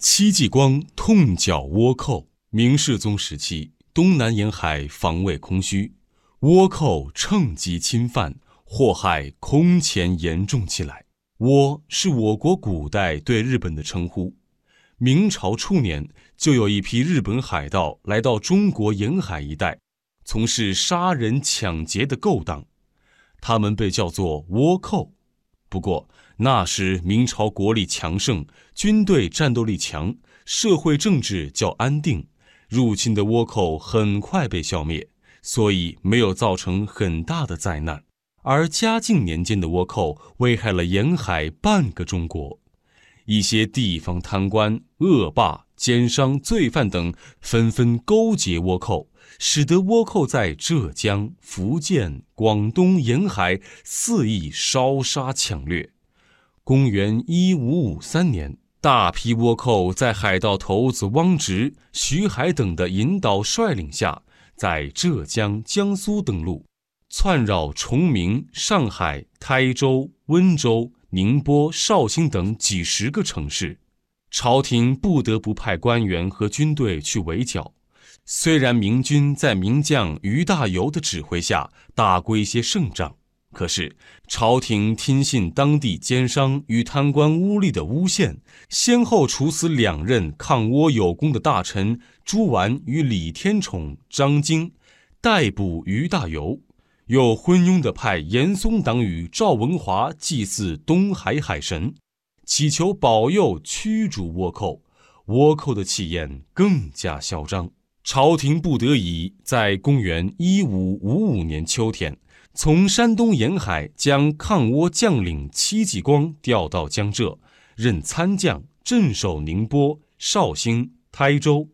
戚继光痛剿倭寇。明世宗时期，东南沿海防卫空虚，倭寇趁机侵犯，祸害空前严重起来。倭是我国古代对日本的称呼。明朝初年，就有一批日本海盗来到中国沿海一带，从事杀人抢劫的勾当，他们被叫做倭寇。不过那时明朝国力强盛，军队战斗力强，社会政治较安定，入侵的倭寇很快被消灭，所以没有造成很大的灾难。而嘉靖年间的倭寇危害了沿海半个中国，一些地方贪官、恶霸、奸商、罪犯等纷纷勾结倭寇。使得倭寇在浙江、福建、广东沿海肆意烧杀抢掠。公元一五五三年，大批倭寇在海盗头子汪直、徐海等的引导率领下，在浙江、江苏登陆，窜扰崇明、上海、台州、温州、宁波、绍兴等几十个城市。朝廷不得不派官员和军队去围剿。虽然明军在名将于大猷的指挥下打过一些胜仗，可是朝廷听信当地奸商与贪官污吏的诬陷，先后处死两任抗倭有功的大臣朱纨与李天宠、张经，逮捕于大猷，又昏庸地派严嵩党羽赵文华祭祀东海海神，祈求保佑驱逐倭寇，倭寇的气焰更加嚣张。朝廷不得已，在公元一五五五年秋天，从山东沿海将抗倭将领戚继光调到江浙，任参将，镇守宁波、绍兴、台州，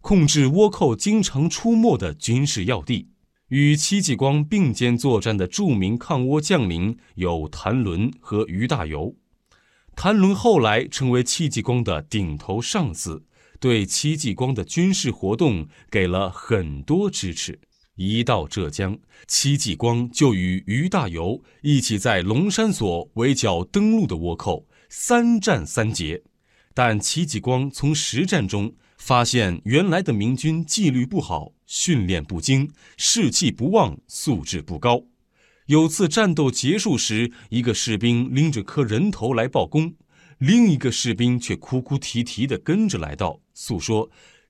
控制倭寇经常出没的军事要地。与戚继光并肩作战的著名抗倭将领有谭纶和于大猷。谭纶后来成为戚继光的顶头上司。对戚继光的军事活动给了很多支持。一到浙江，戚继光就与于大猷一起在龙山所围剿登陆的倭寇，三战三捷。但戚继光从实战中发现，原来的明军纪律不好，训练不精，士气不旺，素质不高。有次战斗结束时，一个士兵拎着颗人头来报功。另一个士兵却哭哭啼啼地跟着来到，诉说：“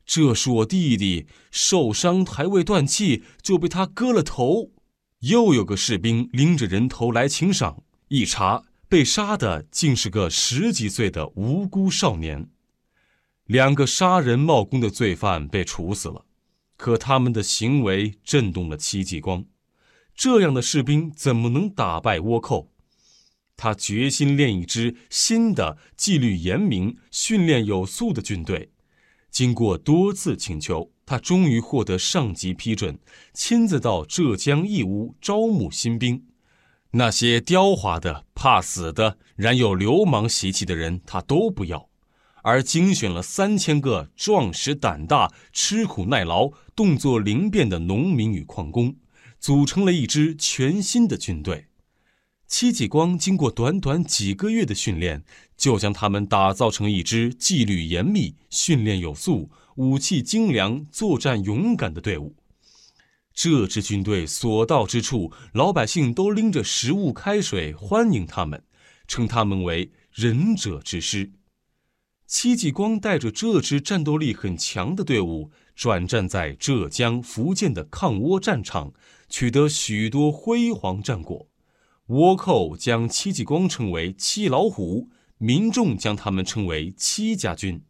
这是我弟弟受伤，还未断气，就被他割了头。”又有个士兵拎着人头来请赏，一查，被杀的竟是个十几岁的无辜少年。两个杀人冒功的罪犯被处死了，可他们的行为震动了戚继光。这样的士兵怎么能打败倭寇？他决心练一支新的、纪律严明、训练有素的军队。经过多次请求，他终于获得上级批准，亲自到浙江义乌招募新兵。那些刁滑的、怕死的、染有流氓习气的人，他都不要，而精选了三千个壮实胆大、吃苦耐劳、动作灵便的农民与矿工，组成了一支全新的军队。戚继光经过短短几个月的训练，就将他们打造成一支纪律严密、训练有素、武器精良、作战勇敢的队伍。这支军队所到之处，老百姓都拎着食物、开水欢迎他们，称他们为“仁者之师”。戚继光带着这支战斗力很强的队伍，转战在浙江、福建的抗倭战场，取得许多辉煌战果。倭寇将戚继光称为“戚老虎”，民众将他们称为“戚家军”。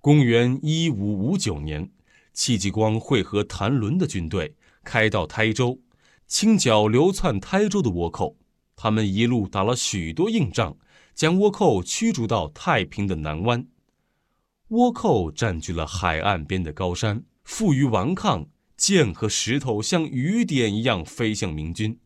公元一五五九年，戚继光会合谭纶的军队，开到台州，清剿流窜台州的倭寇。他们一路打了许多硬仗，将倭寇驱逐到太平的南湾。倭寇占据了海岸边的高山，负隅顽抗，剑和石头像雨点一样飞向明军。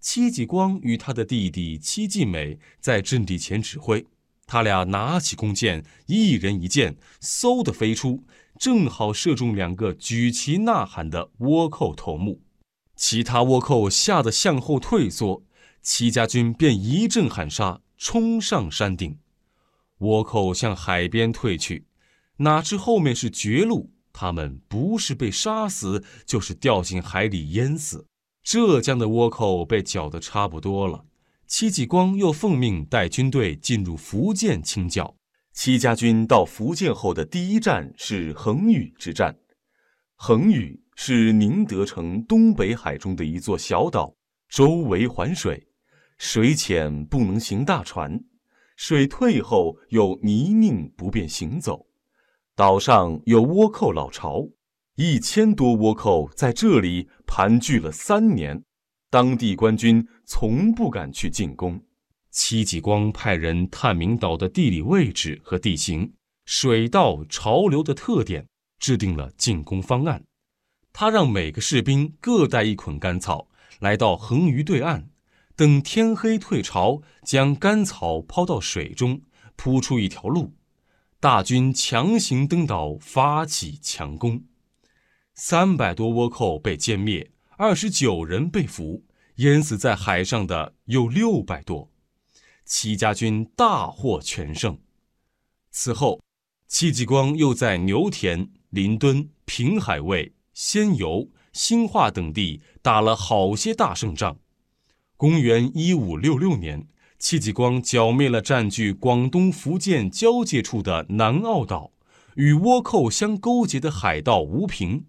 戚继光与他的弟弟戚继美在阵地前指挥，他俩拿起弓箭，一人一箭，嗖的飞出，正好射中两个举旗呐喊的倭寇头目。其他倭寇吓得向后退缩，戚家军便一阵喊杀，冲上山顶。倭寇向海边退去，哪知后面是绝路，他们不是被杀死，就是掉进海里淹死。浙江的倭寇被剿得差不多了，戚继光又奉命带军队进入福建清剿。戚家军到福建后的第一站是横屿之战。横屿是宁德城东北海中的一座小岛，周围环水，水浅不能行大船，水退后有泥泞不便行走。岛上有倭寇老巢。一千多倭寇在这里盘踞了三年，当地官军从不敢去进攻。戚继光派人探明岛的地理位置和地形、水道潮流的特点，制定了进攻方案。他让每个士兵各带一捆干草，来到横鱼对岸，等天黑退潮，将干草抛到水中，铺出一条路，大军强行登岛，发起强攻。三百多倭寇被歼灭，二十九人被俘，淹死在海上的有六百多。戚家军大获全胜。此后，戚继光又在牛田、临敦、平海卫、仙游、兴化等地打了好些大胜仗。公元一五六六年，戚继光剿灭了占据广东、福建交界处的南澳岛，与倭寇相勾结的海盗吴平。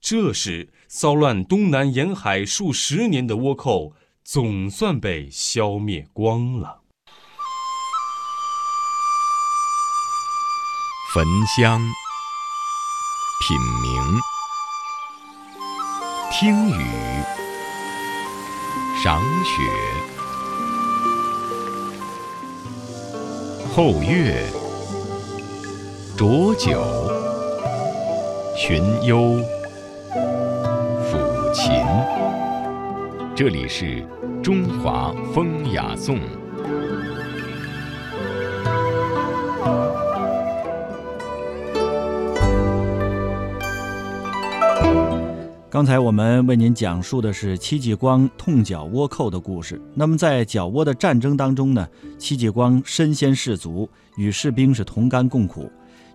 这时，骚乱东南沿海数十年的倭寇总算被消灭光了。焚香、品茗、听雨、赏雪、后月、浊酒、寻幽。琴，这里是中华风雅颂。刚才我们为您讲述的是戚继光痛剿倭寇的故事。那么在剿倭的战争当中呢，戚继光身先士卒，与士兵是同甘共苦，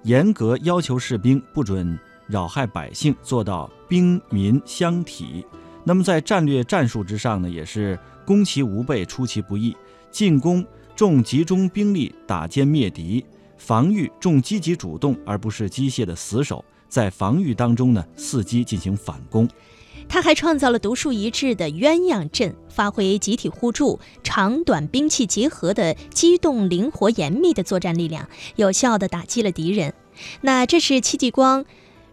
严格要求士兵不准。扰害百姓，做到兵民相体。那么在战略战术之上呢，也是攻其无备，出其不意。进攻重集中兵力打歼灭敌，防御重积极主动，而不是机械的死守。在防御当中呢，伺机进行反攻。他还创造了独树一帜的鸳鸯阵，发挥集体互助、长短兵器结合的机动灵活、严密的作战力量，有效地打击了敌人。那这是戚继光。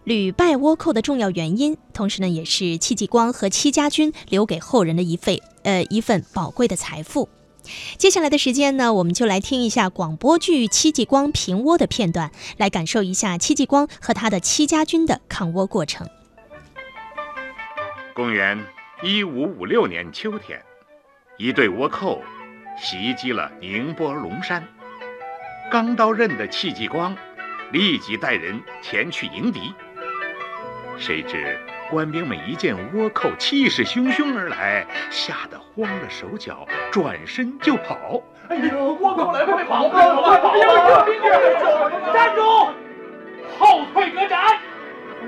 屡败倭寇的重要原因，同时呢，也是戚继光和戚家军留给后人的一份呃一份宝贵的财富。接下来的时间呢，我们就来听一下广播剧《戚继光平倭》的片段，来感受一下戚继光和他的戚家军的抗倭过程。公元一五五六年秋天，一队倭寇袭击了宁波龙山，刚到任的戚继光立即带人前去迎敌。谁知官兵们一见倭寇气势汹汹而来，吓得慌了手脚，转身就跑。哎呦，倭寇来，快跑！快跑！哎呦，站住！后退可斩！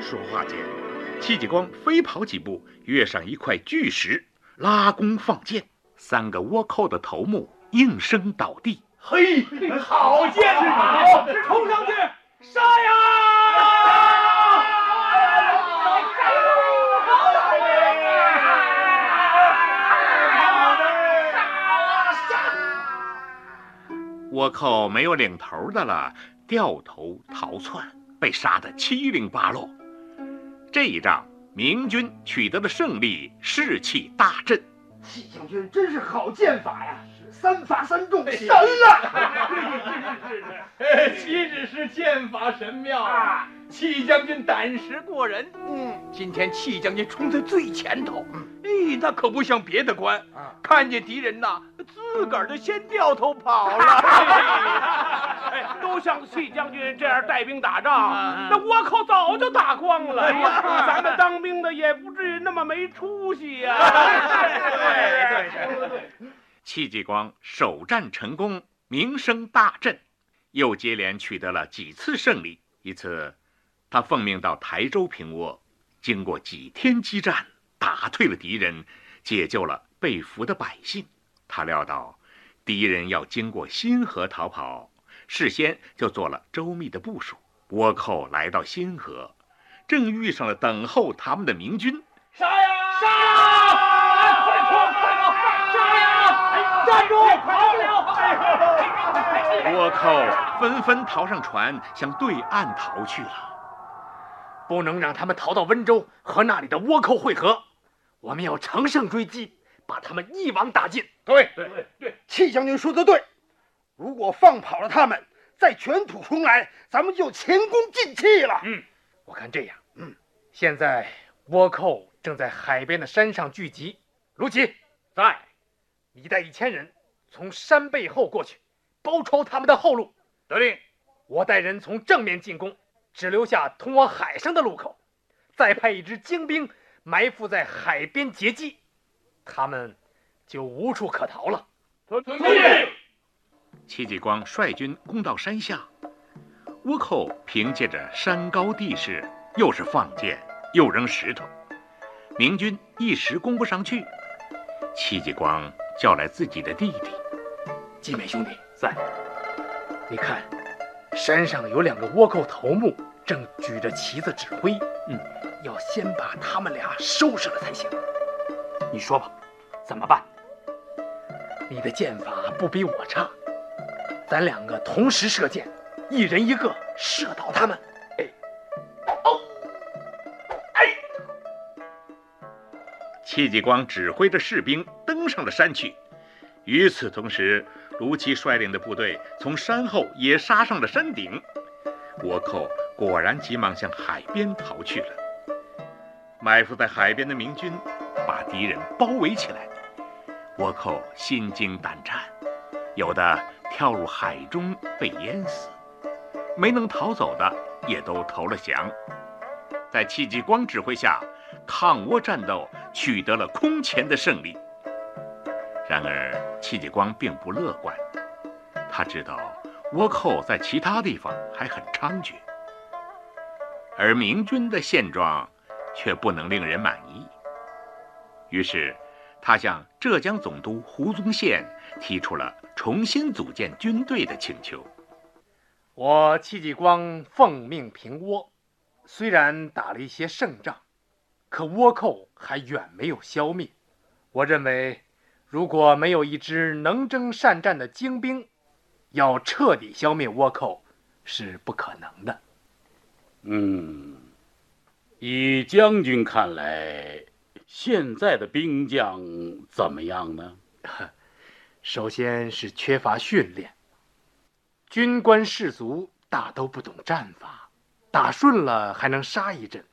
说话间，戚继光飞跑几步，跃上一块巨石，拉弓放箭，三个倭寇的头目应声倒地。嘿，好箭法！冲上去，杀呀！倭寇没有领头的了，掉头逃窜，被杀得七零八落。这一仗，明军取得了胜利，士气大振。戚将军真是好剑法呀，三发三中，神了！岂止是剑法神妙啊！戚将军胆识过人，嗯，今天戚将军冲在最前头，哎，那可不像别的官，看见敌人呐，自个儿就先掉头跑了。哎，都像戚将军这样带兵打仗，那倭寇早就打光了。咱们当兵的也不至于那么没出息呀。对对对对，戚继光首战成功，名声大振，又接连取得了几次胜利。一次，他奉命到台州平倭，经过几天激战，打退了敌人，解救了被俘的百姓。他料到敌人要经过新河逃跑，事先就做了周密的部署。倭寇来到新河，正遇上了等候他们的明军。杀呀！杀！快跑！快跑！杀呀！站住！跑不了！倭寇纷纷逃上船，向对岸逃去了。不能让他们逃到温州和那里的倭寇会合，我们要乘胜追击，把他们一网打尽。对对对，戚将军说的对。如果放跑了他们，再卷土重来，咱们就前功尽弃了。嗯，我看这样，嗯，现在倭寇正在海边的山上聚集。卢奇在，你带一千人从山背后过去，包抄他们的后路。得令。我带人从正面进攻，只留下通往海上的路口，再派一支精兵埋伏在海边截击，他们就无处可逃了。遵命。戚继光率军攻到山下，倭寇凭借着山高地势，又是放箭又扔石头，明军一时攻不上去。戚继光叫来自己的弟弟，季美兄弟在，你看。山上有两个倭寇头目，正举着旗子指挥。嗯，要先把他们俩收拾了才行。你说吧，怎么办？你的剑法不比我差，咱两个同时射箭，一人一个，射倒他们。哎，哦，哎！戚继光指挥着士兵登上了山去。与此同时，卢奇率领的部队从山后也杀上了山顶，倭寇果然急忙向海边逃去了。埋伏在海边的明军把敌人包围起来，倭寇心惊胆战，有的跳入海中被淹死，没能逃走的也都投了降。在戚继光指挥下，抗倭战斗取得了空前的胜利。然而，戚继光并不乐观。他知道倭寇在其他地方还很猖獗，而明军的现状却不能令人满意。于是，他向浙江总督胡宗宪提出了重新组建军队的请求。我戚继光奉命平倭，虽然打了一些胜仗，可倭寇还远没有消灭。我认为。如果没有一支能征善战的精兵，要彻底消灭倭寇是不可能的。嗯，以将军看来，现在的兵将怎么样呢？首先是缺乏训练，军官士卒大都不懂战法，打顺了还能杀一阵，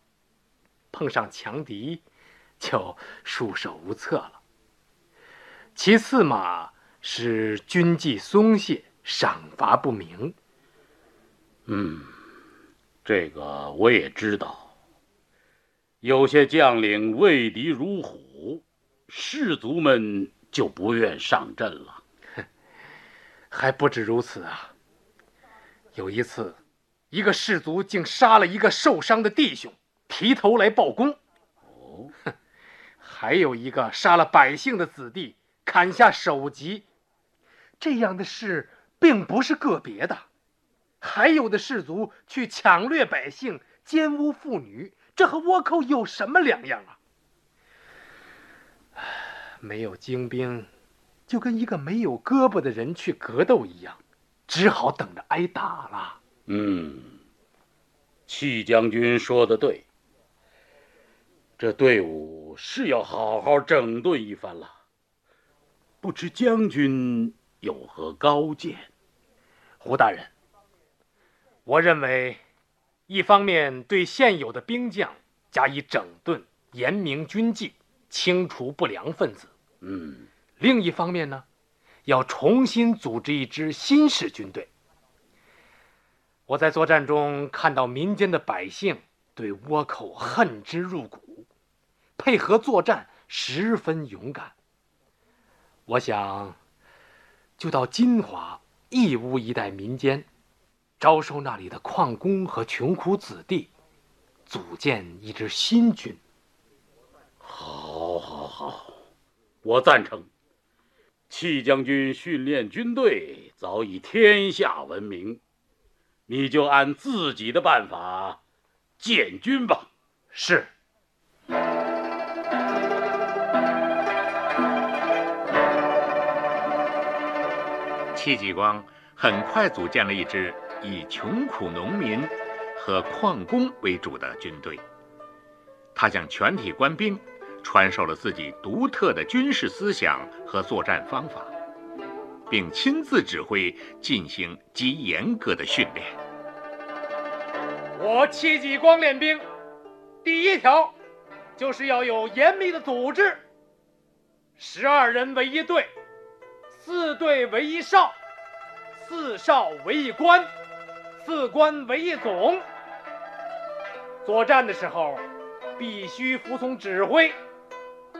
碰上强敌就束手无策了。其次嘛，是军纪松懈，赏罚不明。嗯，这个我也知道。有些将领畏敌如虎，士卒们就不愿上阵了。还不止如此啊！有一次，一个士卒竟杀了一个受伤的弟兄，提头来报功。哦，还有一个杀了百姓的子弟。砍下首级，这样的事并不是个别的，还有的士卒去抢掠百姓、奸污妇女，这和倭寇有什么两样啊？没有精兵，就跟一个没有胳膊的人去格斗一样，只好等着挨打了。嗯，戚将军说的对，这队伍是要好好整顿一番了。不知将军有何高见，胡大人？我认为，一方面对现有的兵将加以整顿，严明军纪，清除不良分子。嗯。另一方面呢，要重新组织一支新式军队。我在作战中看到民间的百姓对倭寇恨之入骨，配合作战十分勇敢。我想，就到金华、义乌一带民间，招收那里的矿工和穷苦子弟，组建一支新军。好，好，好，我赞成。戚将军训练军队早已天下闻名，你就按自己的办法建军吧。是。戚继光很快组建了一支以穷苦农民和矿工为主的军队。他向全体官兵。传授了自己独特的军事思想和作战方法，并亲自指挥进行极严格的训练。我戚继光练兵，第一条就是要有严密的组织，十二人为一队，四队为一哨，四哨为一官，四官为一总。作战的时候，必须服从指挥。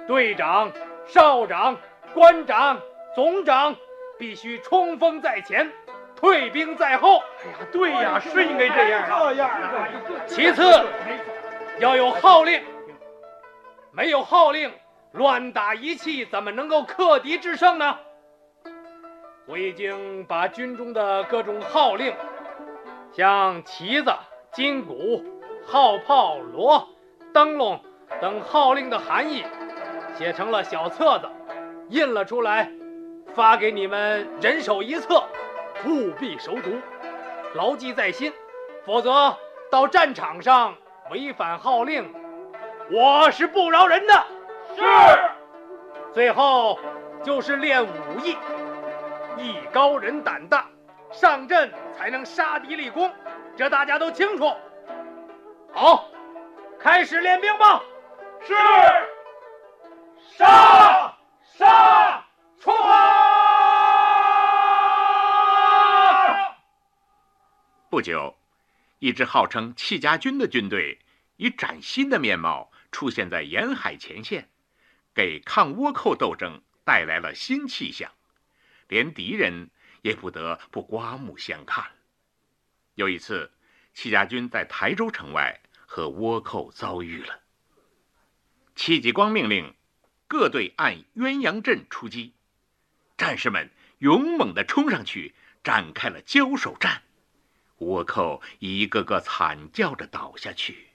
队长、少长、官长、总长必须冲锋在前，退兵在后。哎呀，对呀，是应该这样。这样啊。其次，要有号令。没有号令，乱打一气，怎么能够克敌制胜呢？我已经把军中的各种号令，像旗子、金鼓、号炮、锣、灯笼等号令的含义。写成了小册子，印了出来，发给你们人手一册，务必熟读，牢记在心。否则到战场上违反号令，我是不饶人的。是。最后就是练武艺，艺高人胆大，上阵才能杀敌立功，这大家都清楚。好，开始练兵吧。是。杀！杀！冲！不久，一支号称戚家军的军队以崭新的面貌出现在沿海前线，给抗倭寇斗争带来了新气象，连敌人也不得不刮目相看。有一次，戚家军在台州城外和倭寇遭遇了，戚继光命令。各队按鸳鸯阵出击，战士们勇猛地冲上去，展开了交手战。倭寇一个个惨叫着倒下去。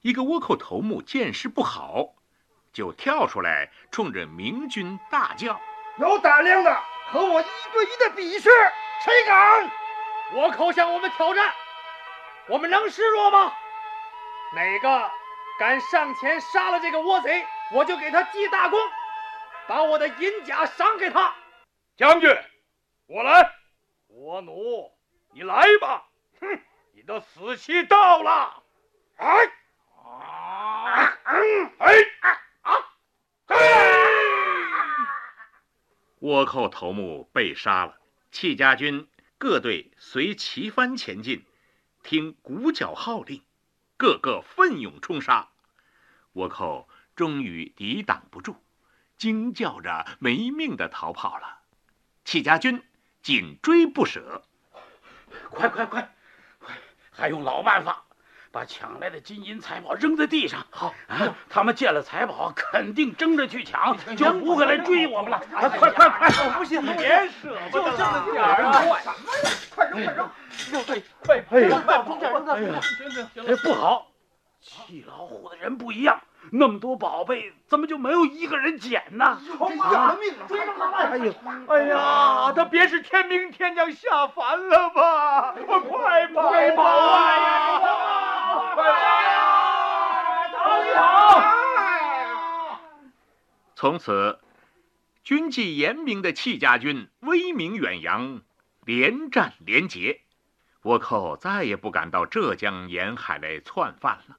一个倭寇头目见势不好，就跳出来，冲着明军大叫：“有胆量的和我一对一的比试，谁敢？”倭寇向我们挑战，我们能示弱吗？哪个敢上前杀了这个倭贼？我就给他记大功，把我的银甲赏给他。将军，我来。倭奴，你来吧。哼，你的死期到了。哎，啊，哎，啊，嘿！倭寇头目被杀了，戚家军各队随旗帆前进，听鼓角号令，个个奋勇冲杀。倭寇。终于抵挡不住，惊叫着没命的逃跑了。戚家军紧追不舍，快快快，快！还用老办法，把抢来的金银财宝扔在地上。好啊，他们见了财宝，肯定争着去抢，就不会来追我们了。快快快！我不信，别舍不得，就这么点儿啊！快扔快扔！快快扔！快扔！快扔！哎呀，行行行了，不好，气老虎的人不一样。那么多宝贝，怎么就没有一个人捡呢？追了命了！追上他哎呦，哎呀，他别是天兵天将下凡了吧？快跑！快！快！逃一逃！从此，军纪严明的戚家军威名远扬，连战连捷，倭寇再也不敢到浙江沿海来窜犯了。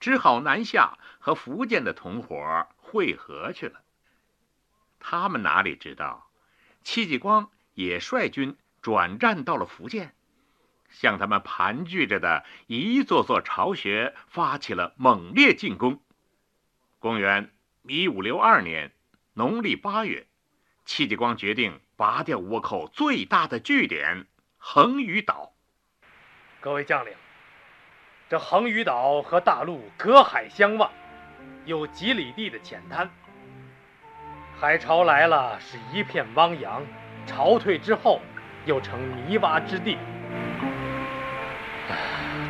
只好南下和福建的同伙会合去了。他们哪里知道，戚继光也率军转战到了福建，向他们盘踞着的一座座巢穴发起了猛烈进攻。公元一五六二年农历八月，戚继光决定拔掉倭寇最大的据点——横屿岛。各位将领，这横屿岛和大陆隔海相望，有几里地的浅滩。海潮来了是一片汪洋，潮退之后又成泥洼之地。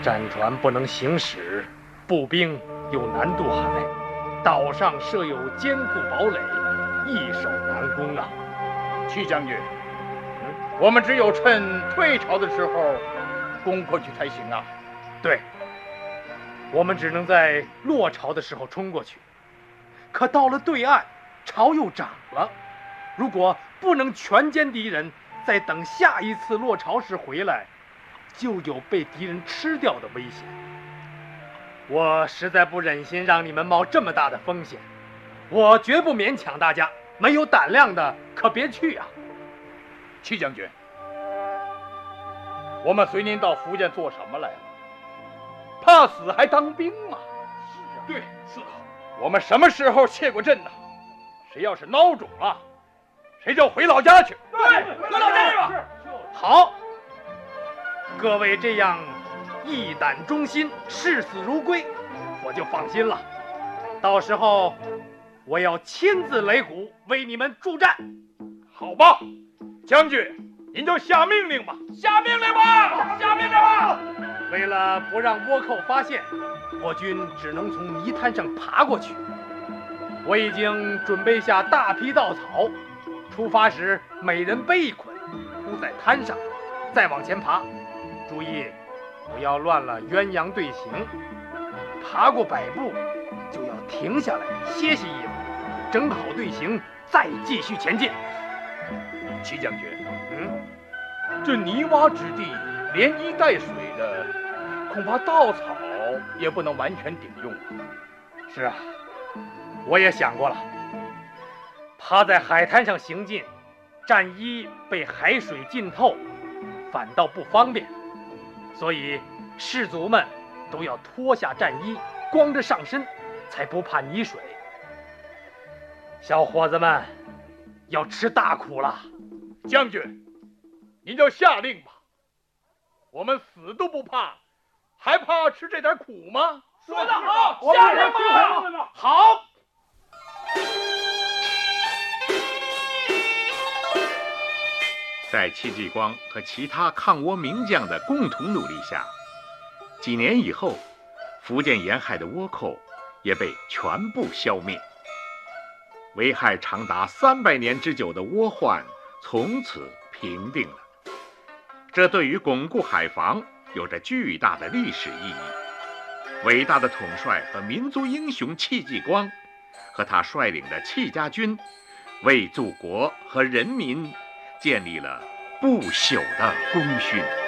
战船不能行驶，步兵又难渡海，岛上设有坚固堡垒，易守难攻啊！戚将军，我们只有趁退潮的时候攻过去才行啊！对，我们只能在落潮的时候冲过去。可到了对岸，潮又涨了。如果不能全歼敌人，再等下一次落潮时回来。就有被敌人吃掉的危险。我实在不忍心让你们冒这么大的风险，我绝不勉强大家。没有胆量的可别去啊！戚将军，我们随您到福建做什么来了？怕死还当兵吗？是啊，对，是啊。我们什么时候卸过阵呢？谁要是孬种了，谁就回老家去。对，回老家去吧。好。各位这样一胆忠心、视死如归，我就放心了。到时候我要亲自擂鼓为你们助战，好吧？将军，您就下命令吧！下命令吧！下命令吧！为了不让倭寇发现，我军只能从泥滩上爬过去。我已经准备下大批稻草，出发时每人背一捆，铺在滩上，再往前爬。注意，不要乱了鸳鸯队形。爬过百步，就要停下来歇息一会儿，整好队形，再继续前进。齐将军，嗯，这泥洼之地，连衣带水的，恐怕稻草也不能完全顶用。是啊，我也想过了。趴在海滩上行进，战衣被海水浸透，反倒不方便。所以，士卒们都要脱下战衣，光着上身，才不怕泥水。小伙子们，要吃大苦了。将军，您就下令吧。我们死都不怕，还怕吃这点苦吗？说得好，下令吧。好。在戚继光和其他抗倭名将的共同努力下，几年以后，福建沿海的倭寇也被全部消灭，危害长达三百年之久的倭患从此平定了。这对于巩固海防有着巨大的历史意义。伟大的统帅和民族英雄戚继光，和他率领的戚家军，为祖国和人民。建立了不朽的功勋。